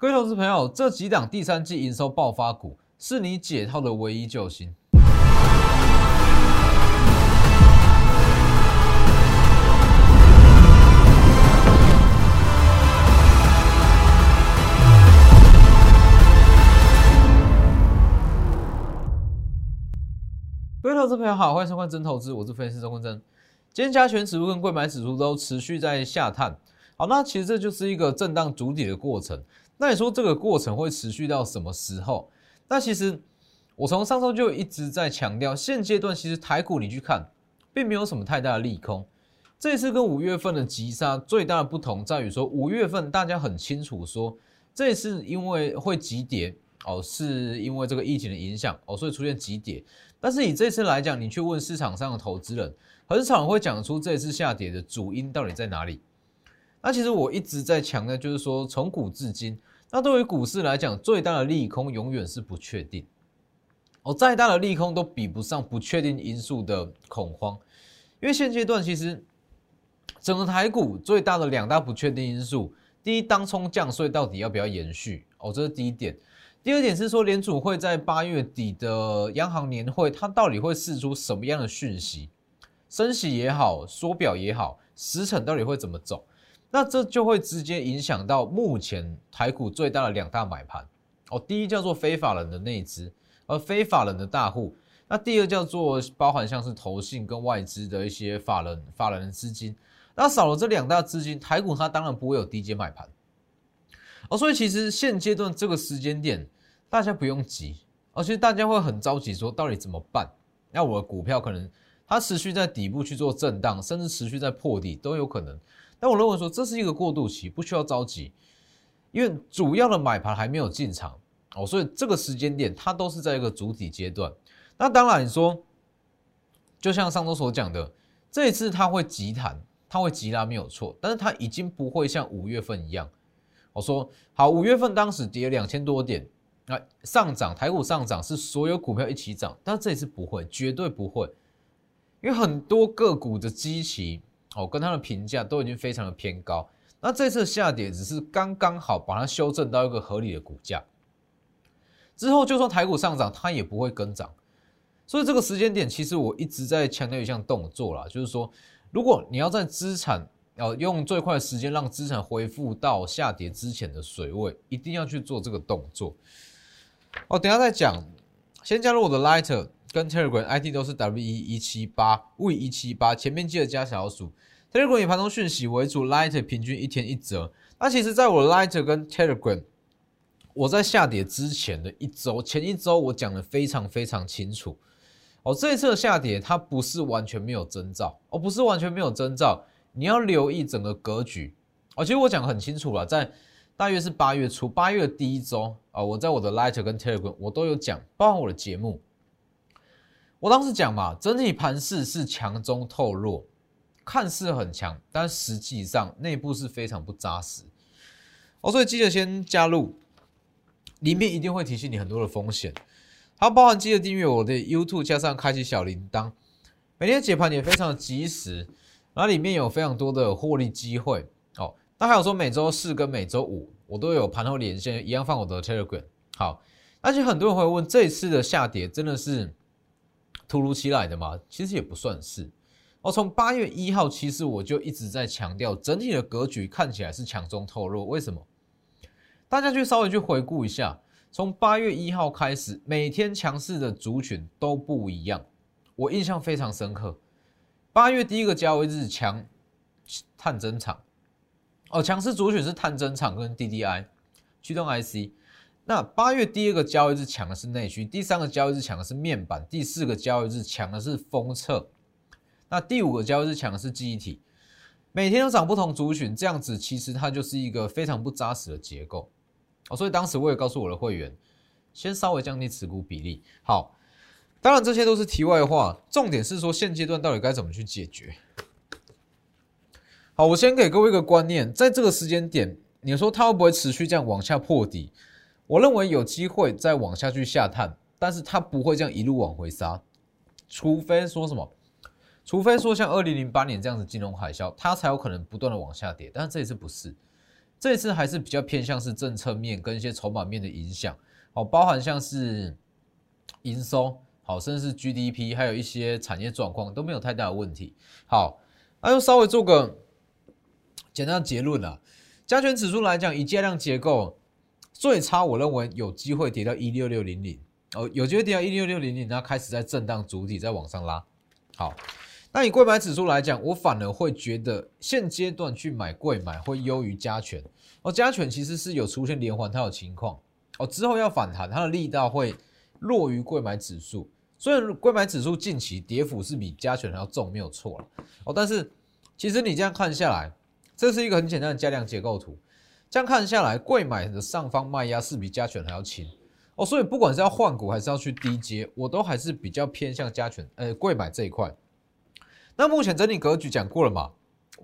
各位投资朋友，这几档第三季营收爆发股是你解套的唯一救星。各位投资朋友好，欢迎收看真投资，我是分析师钟坤真。今天加权指数跟贵买指数都持续在下探，好，那其实这就是一个震荡主底的过程。那你说这个过程会持续到什么时候？那其实我从上周就一直在强调，现阶段其实台股你去看，并没有什么太大的利空。这次跟五月份的急杀最大的不同在于说，五月份大家很清楚说，这次因为会急跌哦，是因为这个疫情的影响哦，所以出现急跌。但是以这次来讲，你去问市场上的投资人，很少会讲出这次下跌的主因到底在哪里。那其实我一直在强调，就是说从古至今，那对于股市来讲，最大的利空永远是不确定。哦，再大的利空都比不上不确定因素的恐慌。因为现阶段其实整个台股最大的两大不确定因素，第一，当冲降税到底要不要延续？哦，这是第一点。第二点是说，联储会在八月底的央行年会，它到底会释出什么样的讯息？升息也好，缩表也好，时程到底会怎么走？那这就会直接影响到目前台股最大的两大买盘哦。第一叫做非法人的内资，而非法人的大户。那第二叫做包含像是投信跟外资的一些法人、法人的资金。那少了这两大资金，台股它当然不会有低阶买盘。哦，所以其实现阶段这个时间点，大家不用急，而且大家会很着急，说到底怎么办？那我的股票可能它持续在底部去做震荡，甚至持续在破底都有可能。但我认为说这是一个过渡期，不需要着急，因为主要的买盘还没有进场哦，所以这个时间点它都是在一个主体阶段。那当然你说，就像上周所讲的，这一次它会急弹，它会急拉没有错，但是它已经不会像五月份一样。我说好，五月份当时跌两千多点，那上涨台股上涨是所有股票一起涨，但这一次不会，绝对不会，因为很多个股的基期哦跟它的评价都已经非常的偏高，那这次下跌只是刚刚好把它修正到一个合理的股价，之后就算台股上涨，它也不会跟涨，所以这个时间点其实我一直在强调一项动作啦，就是说如果你要在资产。要用最快的时间让资产恢复到下跌之前的水位，一定要去做这个动作。哦，等下再讲。先加入我的 Lighter 跟 Telegram ID 都是 W 一一七八 V 一七八，前面记得加小数。Telegram 以盘中讯息为主，Lighter 平均一天一折。那其实，在我 Lighter 跟 Telegram，我在下跌之前的一周，前一周我讲的非常非常清楚。哦，这一次的下跌它不是完全没有征兆，哦，不是完全没有征兆。你要留意整个格局哦，其实我讲很清楚了，在大约是八月初，八月的第一周啊，我在我的 Light 跟 Telegram 我都有讲，包含我的节目，我当时讲嘛，整体盘势是强中透弱，看似很强，但实际上内部是非常不扎实哦，所以记得先加入，里面一定会提醒你很多的风险，好，包含记得订阅我的 YouTube，加上开启小铃铛，每天解盘也非常的及时。然后里面有非常多的获利机会哦。那还有说每周四跟每周五我都有盘后连线，一样放我的 Telegram。好，而且很多人会问，这一次的下跌真的是突如其来的嘛？其实也不算是。哦，从八月一号，其实我就一直在强调，整体的格局看起来是强中透弱。为什么？大家去稍微去回顾一下，从八月一号开始，每天强势的族群都不一样，我印象非常深刻。八月第一个交易日强探针厂，哦，强势主选是探针厂跟 DDI 驱动 IC。那八月第二个交易日抢的是内需，第三个交易日抢的是面板，第四个交易日抢的是封测，那第五个交易日抢的是记忆体。每天都涨不同族群，这样子其实它就是一个非常不扎实的结构哦。所以当时我也告诉我的会员，先稍微降低持股比例。好。当然，这些都是题外话，重点是说现阶段到底该怎么去解决。好，我先给各位一个观念，在这个时间点，你说它会不会持续这样往下破底？我认为有机会再往下去下探，但是它不会这样一路往回杀，除非说什么，除非说像二零零八年这样子金融海啸，它才有可能不断的往下跌。但是这一次不是，这一次还是比较偏向是政策面跟一些筹码面的影响，好，包含像是营收，好，甚至是 GDP，还有一些产业状况都没有太大的问题。好，那就稍微做个简单的结论了。加权指数来讲，以价量结构最差，我认为有机会跌到一六六零零，哦，有机会跌到一六六零零，然后开始在震荡主体在往上拉。好。那以贵买指数来讲，我反而会觉得现阶段去买贵买会优于加权。哦，加权其实是有出现连环套的情况，哦，之后要反弹，它的力道会弱于贵买指数。虽然贵买指数近期跌幅是比加权还要重，没有错了。哦，但是其实你这样看下来，这是一个很简单的加量结构图。这样看下来，贵买的上方卖压是比加权还要轻。哦，所以不管是要换股还是要去低接，我都还是比较偏向加权，呃，贵买这一块。那目前整体格局讲过了嘛？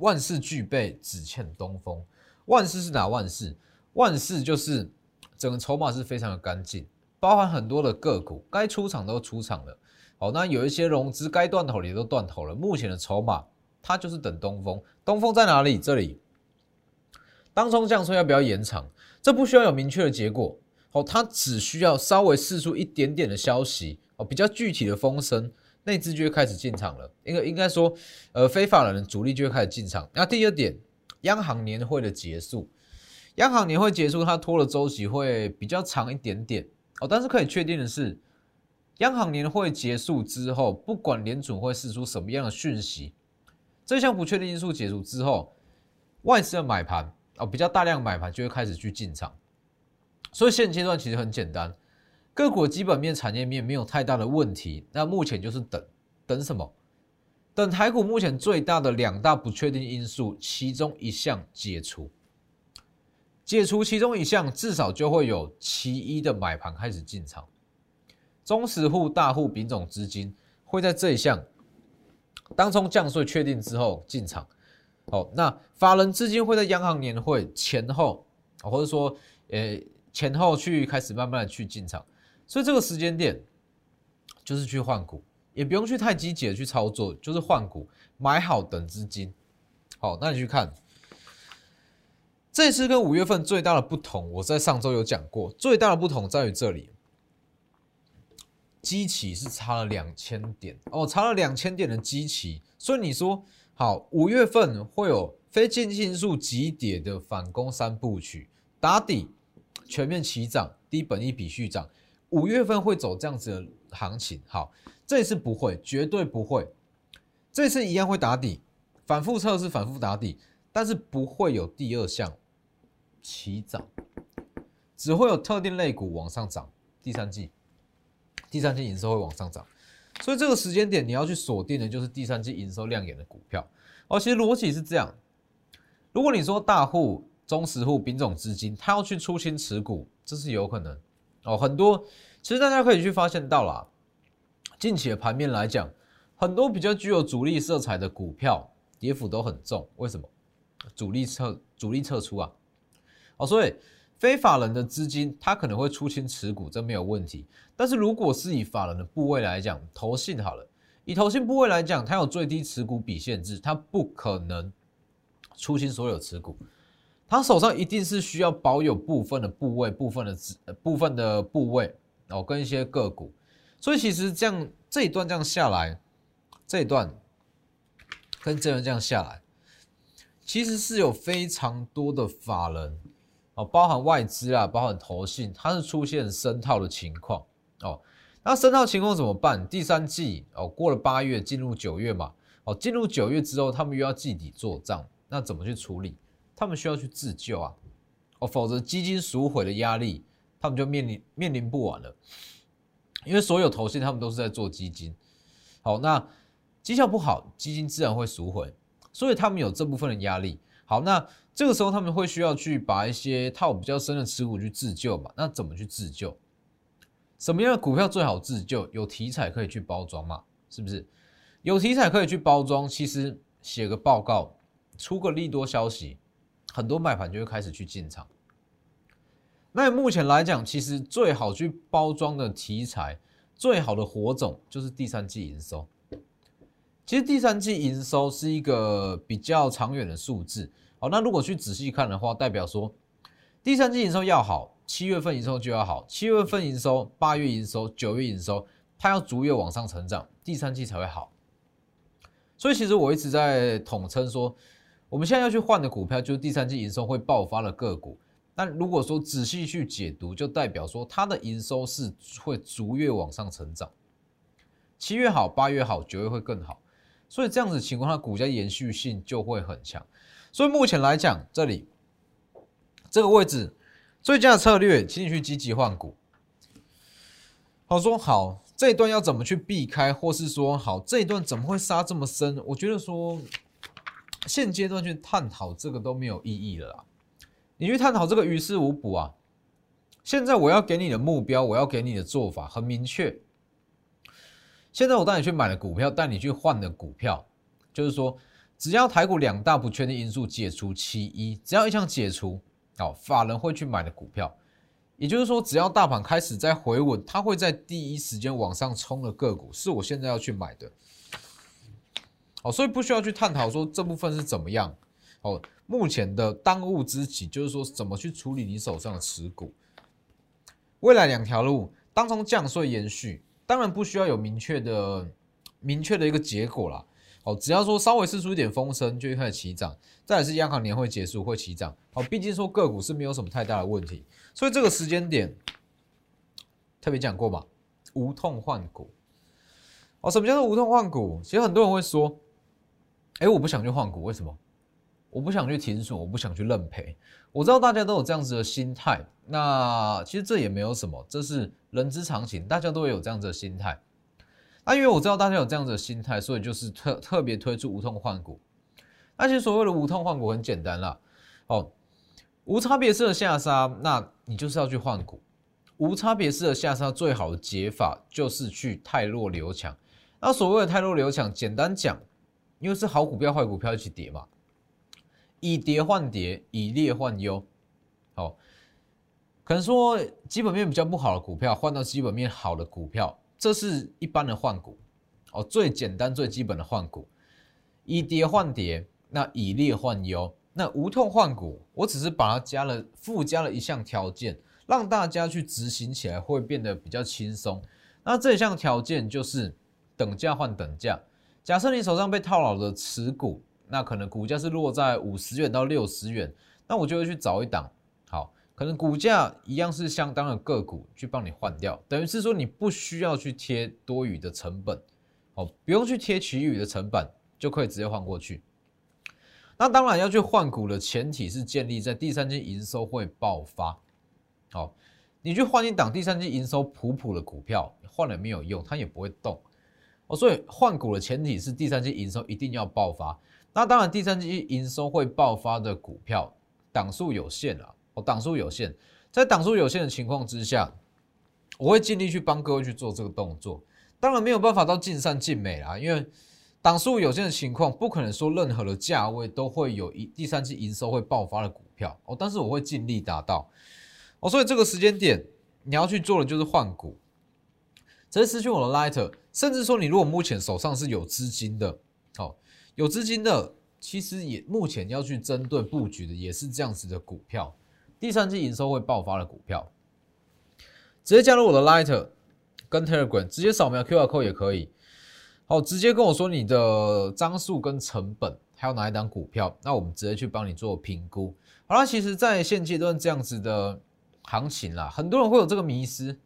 万事俱备，只欠东风。万事是哪万事？万事就是整个筹码是非常的干净，包含很多的个股该出场都出场了。好，那有一些融资该断头也都断头了。目前的筹码，它就是等东风。东风在哪里？这里。当中降税要不要延长？这不需要有明确的结果。好，它只需要稍微试出一点点的消息哦，比较具体的风声。内资就会开始进场了，应该应该说，呃，非法人主力就会开始进场。那第二点，央行年会的结束，央行年会结束，它拖的周期会比较长一点点哦。但是可以确定的是，央行年会结束之后，不管联储会释出什么样的讯息，这项不确定因素解除之后，外资的买盘哦，比较大量买盘就会开始去进场。所以现阶段其实很简单。个股基本面、产业面没有太大的问题，那目前就是等等什么？等台股目前最大的两大不确定因素其中一项解除，解除其中一项，至少就会有其一的买盘开始进场，中实户、大户、丙种资金会在这一项当中降税确定之后进场。好，那法人资金会在央行年会前后，或者说呃前后去开始慢慢的去进场。所以这个时间点就是去换股，也不用去太积极的去操作，就是换股买好等资金。好，那你去看这次跟五月份最大的不同，我在上周有讲过，最大的不同在于这里，基期是差了两千点哦，差了两千点的基期。所以你说好，五月份会有非经济因素急跌的反攻三部曲打底，全面齐涨，低本一笔续涨。五月份会走这样子的行情，好，这次不会，绝对不会，这次一样会打底，反复测试，反复打底，但是不会有第二项起涨，只会有特定类股往上涨。第三季，第三季营收会往上涨，所以这个时间点你要去锁定的就是第三季营收亮眼的股票。哦，其实逻辑是这样，如果你说大户、中实户、丙种资金，他要去出清持股，这是有可能。哦，很多其实大家可以去发现到啦，近期的盘面来讲，很多比较具有主力色彩的股票跌幅都很重。为什么？主力撤主力撤出啊！哦，所以非法人的资金他可能会出清持股，这没有问题。但是如果是以法人的部位来讲，投信好了，以投信部位来讲，它有最低持股比限制，它不可能出清所有持股。他手上一定是需要保有部分的部位、部分的资、部分的部位哦，跟一些个股。所以其实这样这一段这样下来，这一段跟这样这样下来，其实是有非常多的法人哦，包含外资啊，包含投信，它是出现深套的情况哦。那深套情况怎么办？第三季哦，过了八月进入九月嘛，哦，进入九月之后，他们又要季底做账，那怎么去处理？他们需要去自救啊，哦，否则基金赎回的压力，他们就面临面临不完了。因为所有投信他们都是在做基金，好，那绩效不好，基金自然会赎回，所以他们有这部分的压力。好，那这个时候他们会需要去把一些套比较深的持股去自救嘛？那怎么去自救？什么样的股票最好自救？有题材可以去包装嘛？是不是？有题材可以去包装，其实写个报告，出个利多消息。很多卖盘就会开始去进场。那目前来讲，其实最好去包装的题材，最好的火种就是第三季营收。其实第三季营收是一个比较长远的数字好，那如果去仔细看的话，代表说第三季营收要好，七月份营收就要好，七月份营收、八月营收、九月营收，它要逐月往上成长，第三季才会好。所以其实我一直在统称说，我们现在要去换的股票就是第三季营收会爆发的个股。但如果说仔细去解读，就代表说它的营收是会逐月往上成长，七月好，八月好，九月会更好。所以这样子情况，它股价延续性就会很强。所以目前来讲，这里这个位置最佳策略，请你去积极换股。好说好，这一段要怎么去避开，或是说好这一段怎么会杀这么深？我觉得说现阶段去探讨这个都没有意义了啦。你去探讨这个于事无补啊！现在我要给你的目标，我要给你的做法很明确。现在我带你去买的股票，带你去换的股票，就是说，只要台股两大不确定因素解除其一，只要一项解除，好，法人会去买的股票，也就是说，只要大盘开始在回稳，它会在第一时间往上冲的个股，是我现在要去买的。哦，所以不需要去探讨说这部分是怎么样。哦，目前的当务之急就是说，怎么去处理你手上的持股。未来两条路，当中降税延续，当然不需要有明确的、明确的一个结果啦。哦，只要说稍微试出一点风声，就会开始起涨。再来是央行年会结束会起涨。哦，毕竟说个股是没有什么太大的问题，所以这个时间点特别讲过嘛，无痛换股。哦，什么叫做无痛换股？其实很多人会说，哎，我不想去换股，为什么？我不想去停损，我不想去认赔。我知道大家都有这样子的心态，那其实这也没有什么，这是人之常情，大家都会有这样子的心态。那因为我知道大家有这样子的心态，所以就是特特别推出无痛换股。那其实所谓的无痛换股很简单啦，哦，无差别式的下杀，那你就是要去换股。无差别式的下杀最好的解法就是去太弱留强。那所谓的太弱留强，简单讲，因为是好股票坏股票一起跌嘛。以跌换跌，以劣换优，好，可能说基本面比较不好的股票换到基本面好的股票，这是一般的换股，哦，最简单最基本的换股，以跌换跌，那以劣换优，那无痛换股，我只是把它加了附加了一项条件，让大家去执行起来会变得比较轻松。那这项条件就是等价换等价，假设你手上被套牢的持股。那可能股价是落在五十元到六十元，那我就会去找一档，可能股价一样是相当的个股去帮你换掉，等于是说你不需要去贴多余的成本，哦，不用去贴其余的成本，就可以直接换过去。那当然要去换股的前提是建立在第三季营收会爆发，好，你去换一档第三季营收普普的股票，换了没有用，它也不会动，哦，所以换股的前提是第三季营收一定要爆发。那当然，第三季营收会爆发的股票档数有限啊，哦，档数有限，在档数有限的情况之下，我会尽力去帮各位去做这个动作。当然没有办法到尽善尽美啦，因为档数有限的情况，不可能说任何的价位都会有一第三季营收会爆发的股票哦。但是我会尽力达到哦，所以这个时间点你要去做的就是换股，直接失去我的 Lighter，甚至说你如果目前手上是有资金的，好。有资金的，其实也目前要去针对布局的也是这样子的股票，第三季营收会爆发的股票，直接加入我的 Lighter 跟 Telegram，直接扫描 QR code 也可以。好，直接跟我说你的张数跟成本，还有哪一档股票，那我们直接去帮你做评估。好了，其实在现阶段这样子的行情啦，很多人会有这个迷失，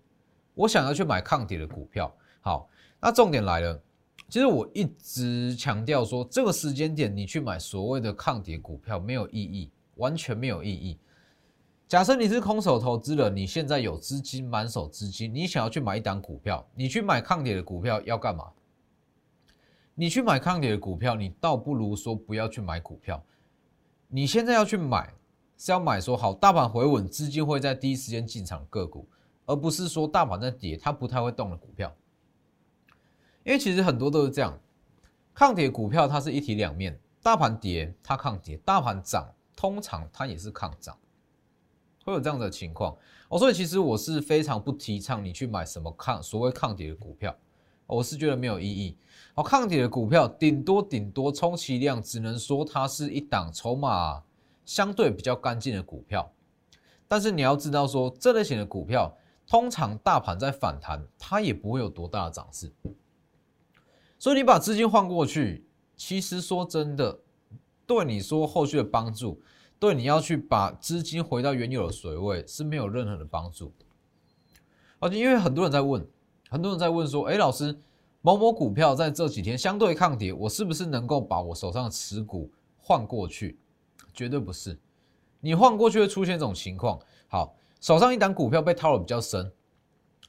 我想要去买抗跌的股票。好，那重点来了。其实我一直强调说，这个时间点你去买所谓的抗跌股票没有意义，完全没有意义。假设你是空手投资人，你现在有资金满手资金，你想要去买一档股票，你去买抗跌的股票要干嘛？你去买抗跌的股票，你倒不如说不要去买股票。你现在要去买，是要买说好大盘回稳，资金会在第一时间进场个股，而不是说大盘在跌，它不太会动的股票。因为其实很多都是这样，抗跌股票它是一体两面，大盘跌它抗跌，大盘涨通常它也是抗涨，会有这样的情况哦。所以其实我是非常不提倡你去买什么抗所谓抗跌的股票，我是觉得没有意义。哦，抗跌的股票顶多顶多充其量只能说它是一档筹码相对比较干净的股票。但是你要知道说，这类型的股票，通常大盘在反弹，它也不会有多大的涨势。所以你把资金换过去，其实说真的，对你说后续的帮助，对你要去把资金回到原有的水位是没有任何的帮助。而且因为很多人在问，很多人在问说，哎，老师，某某股票在这几天相对抗跌，我是不是能够把我手上的持股换过去？绝对不是，你换过去会出现这种情况。好，手上一档股票被套的比较深，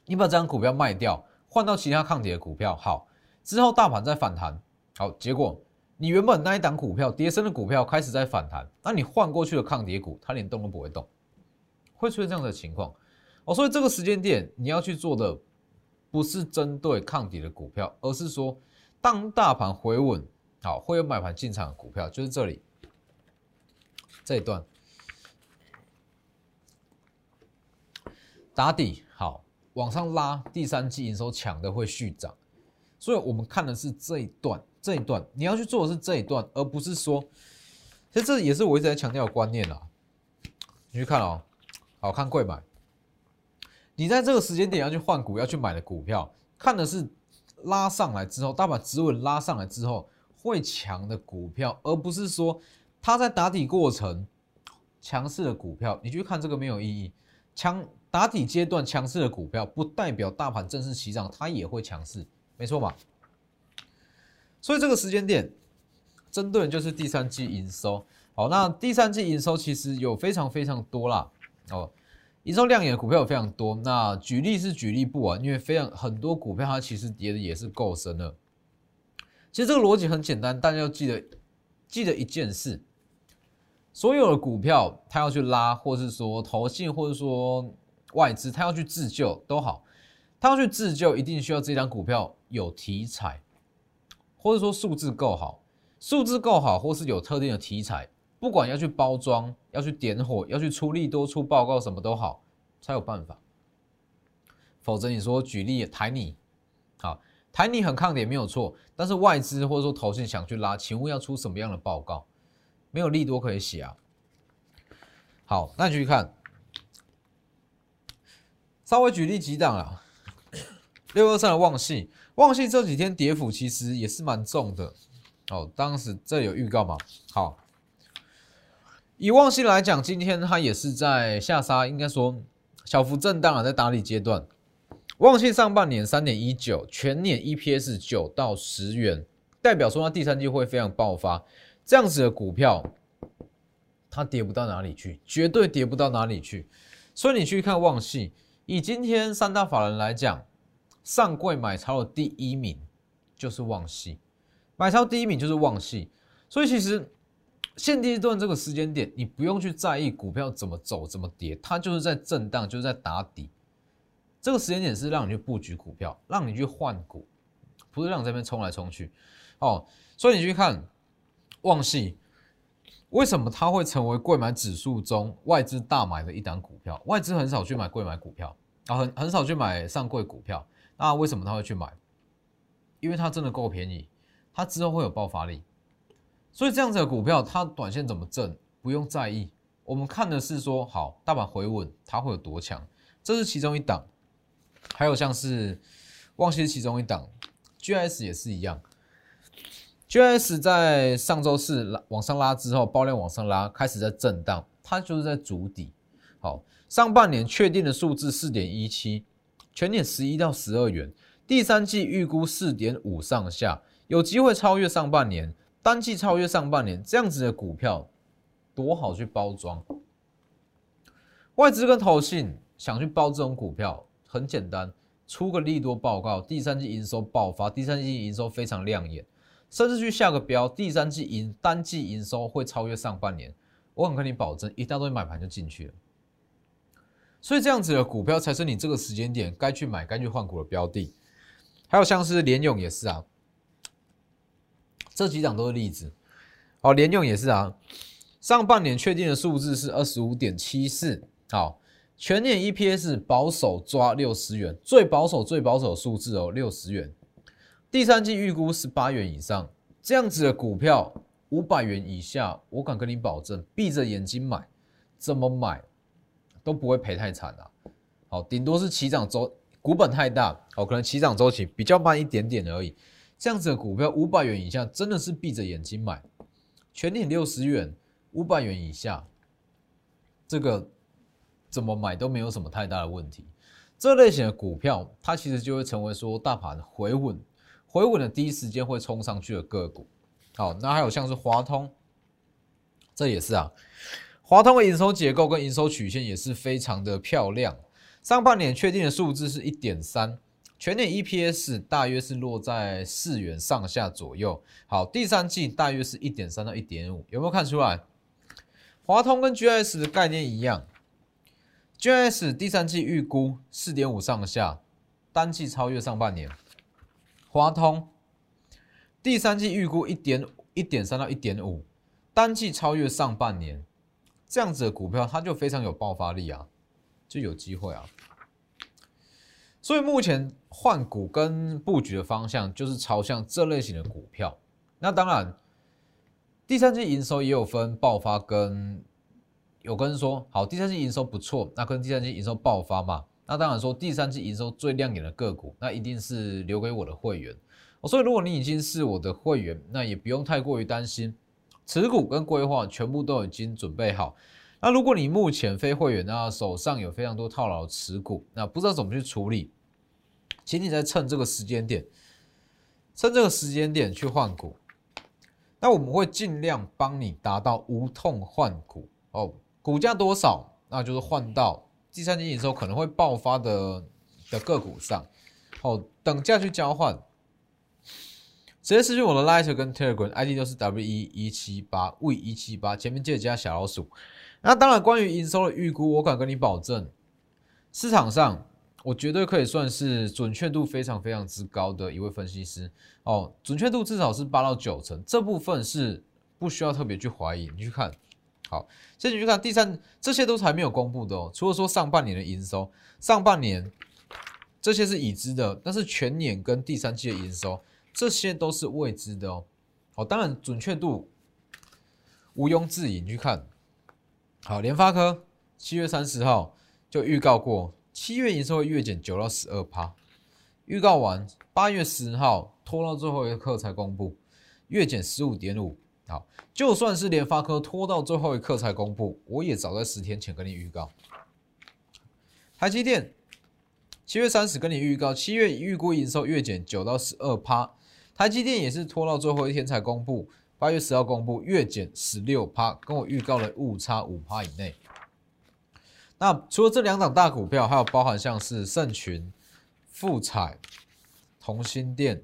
你把这张股票卖掉，换到其他抗跌的股票，好。之后大盘在反弹，好，结果你原本那一档股票跌升的股票开始在反弹，那你换过去的抗跌股，它连动都不会动，会出现这样的情况哦。所以这个时间点你要去做的不是针对抗跌的股票，而是说当大盘回稳，好，会有买盘进场的股票，就是这里这一段打底好往上拉，第三季营收强的会续涨。所以我们看的是这一段，这一段你要去做的是这一段，而不是说，其实这也是我一直在强调的观念啦。你去看哦，好看贵买，你在这个时间点要去换股要去买的股票，看的是拉上来之后，大把止稳拉上来之后会强的股票，而不是说它在打底过程强势的股票，你去看这个没有意义。强打底阶段强势的股票，不代表大盘正式起涨它也会强势。没错嘛，所以这个时间点针对的就是第三季营收。好，那第三季营收其实有非常非常多啦，哦，营收亮眼的股票有非常多。那举例是举例不完，因为非常很多股票它其实跌的也是够深了。其实这个逻辑很简单，大家要记得记得一件事：所有的股票它要去拉，或是说投信，或者说外资，它要去自救都好。他要去自救，一定需要这张股票有题材，或者说数字够好，数字够好，或是有特定的题材，不管要去包装、要去点火、要去出力多出报告，什么都好，才有办法。否则你说举例台泥，好，台泥很抗跌没有错，但是外资或者说投信想去拉，请问要出什么样的报告？没有利多可以写啊。好，那继续看，稍微举例几档啊。六二三的旺系，旺系这几天跌幅其实也是蛮重的哦。当时这有预告吗？好，以旺系来讲，今天它也是在下杀，应该说小幅震荡啊，在打理阶段。旺系上半年三点一九，全年 EPS 九到十元，代表说它第三季会非常爆发。这样子的股票，它跌不到哪里去，绝对跌不到哪里去。所以你去看旺系，以今天三大法人来讲。上柜买超的第一名就是旺系，买超第一名就是旺系，所以其实现阶段这个时间点，你不用去在意股票怎么走怎么跌，它就是在震荡，就是在打底。这个时间点是让你去布局股票，让你去换股，不是让你这边冲来冲去。哦，所以你去看旺系，为什么它会成为贵买指数中外资大买的一档股票？外资很少去买贵买股票啊，很很少去买上柜股票。那为什么他会去买？因为它真的够便宜，它之后会有爆发力，所以这样子的股票，它短线怎么挣不用在意。我们看的是说，好，大盘回稳，它会有多强？这是其中一档，还有像是旺系其中一档，GS 也是一样。GS 在上周四拉往上拉之后，爆量往上拉，开始在震荡，它就是在筑底。好，上半年确定的数字四点一七。全年十一到十二元，第三季预估四点五上下，有机会超越上半年，单季超越上半年，这样子的股票多好去包装。外资跟投信想去包这种股票，很简单，出个利多报告，第三季营收爆发，第三季营收非常亮眼，甚至去下个标，第三季营单季营收会超越上半年，我很跟你保证，一大堆买盘就进去了。所以这样子的股票才是你这个时间点该去买、该去换股的标的。还有像是联勇也是啊，这几档都是例子。好，联勇也是啊，上半年确定的数字是二十五点七四，好，全年 EPS 保守抓六十元，最保守、最保守数字哦，六十元。第三季预估是八元以上，这样子的股票五百元以下，我敢跟你保证，闭着眼睛买，怎么买都不会赔太惨啊。好，顶多是起涨周股本太大，哦，可能起涨周期比较慢一点点而已。这样子的股票五百元以下，真的是闭着眼睛买，全年六十元，五百元以下，这个怎么买都没有什么太大的问题。这类型的股票，它其实就会成为说大盘回稳、回稳的第一时间会冲上去的个股。好，那还有像是华通，这也是啊，华通的营收结构跟营收曲线也是非常的漂亮。上半年确定的数字是一点三，全年 EPS 大约是落在四元上下左右。好，第三季大约是一点三到一点五，有没有看出来？华通跟 GS 的概念一样。GS 第三季预估四点五上下，单季超越上半年。华通第三季预估一点一点三到一点五，单季超越上半年。这样子的股票，它就非常有爆发力啊，就有机会啊。所以目前换股跟布局的方向，就是朝向这类型的股票。那当然，第三季营收也有分爆发跟。有跟人说好，第三季营收不错，那跟第三季营收爆发嘛？那当然说第三季营收最亮眼的个股，那一定是留给我的会员。所以如果你已经是我的会员，那也不用太过于担心，持股跟规划全部都已经准备好。那如果你目前非会员，那手上有非常多套牢持股，那不知道怎么去处理，请你在趁这个时间点，趁这个时间点去换股。那我们会尽量帮你达到无痛换股哦。股价多少，那就是换到第三季营收可能会爆发的的个股上，哦，等价去交换，直接私讯我的 Lighter 跟 Telegram ID 都是 W 一一七八 V 一七八，前面记得加小老鼠。那当然，关于营收的预估，我敢跟你保证，市场上我绝对可以算是准确度非常非常之高的一位分析师哦，准确度至少是八到九成，这部分是不需要特别去怀疑，你去看。好，先去看第三，这些都是还没有公布的哦。除了说上半年的营收，上半年这些是已知的，但是全年跟第三季的营收，这些都是未知的哦。好，当然准确度毋庸置疑。你去看，好，联发科七月三十号就预告过，七月营收会月减九到十二趴，预告完八月十号拖到最后一刻才公布，月减十五点五。好，就算是联发科拖到最后一刻才公布，我也早在十天前跟你预告。台积电七月三十跟你预告，七月预估营收月减九到十二趴，台积电也是拖到最后一天才公布，八月十号公布月减十六趴，跟我预告的误差五趴以内。那除了这两档大股票，还有包含像是盛群、富彩、同心电、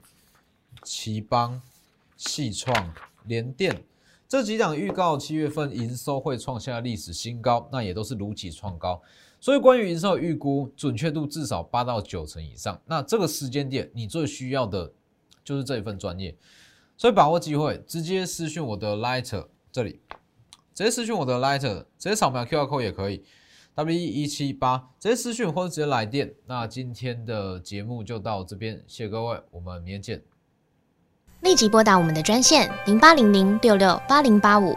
奇邦、细创。联电这几档预告，七月份营收会创下历史新高，那也都是如期创高。所以关于营收的预估，准确度至少八到九成以上。那这个时间点，你最需要的就是这一份专业。所以把握机会，直接私讯我的 Lighter 这里，直接私讯我的 Lighter，直接扫描 QR code 也可以，W E 一七八，直接私讯或者直接来电。那今天的节目就到这边，谢谢各位，我们明天见。立即拨打我们的专线零八零零六六八零八五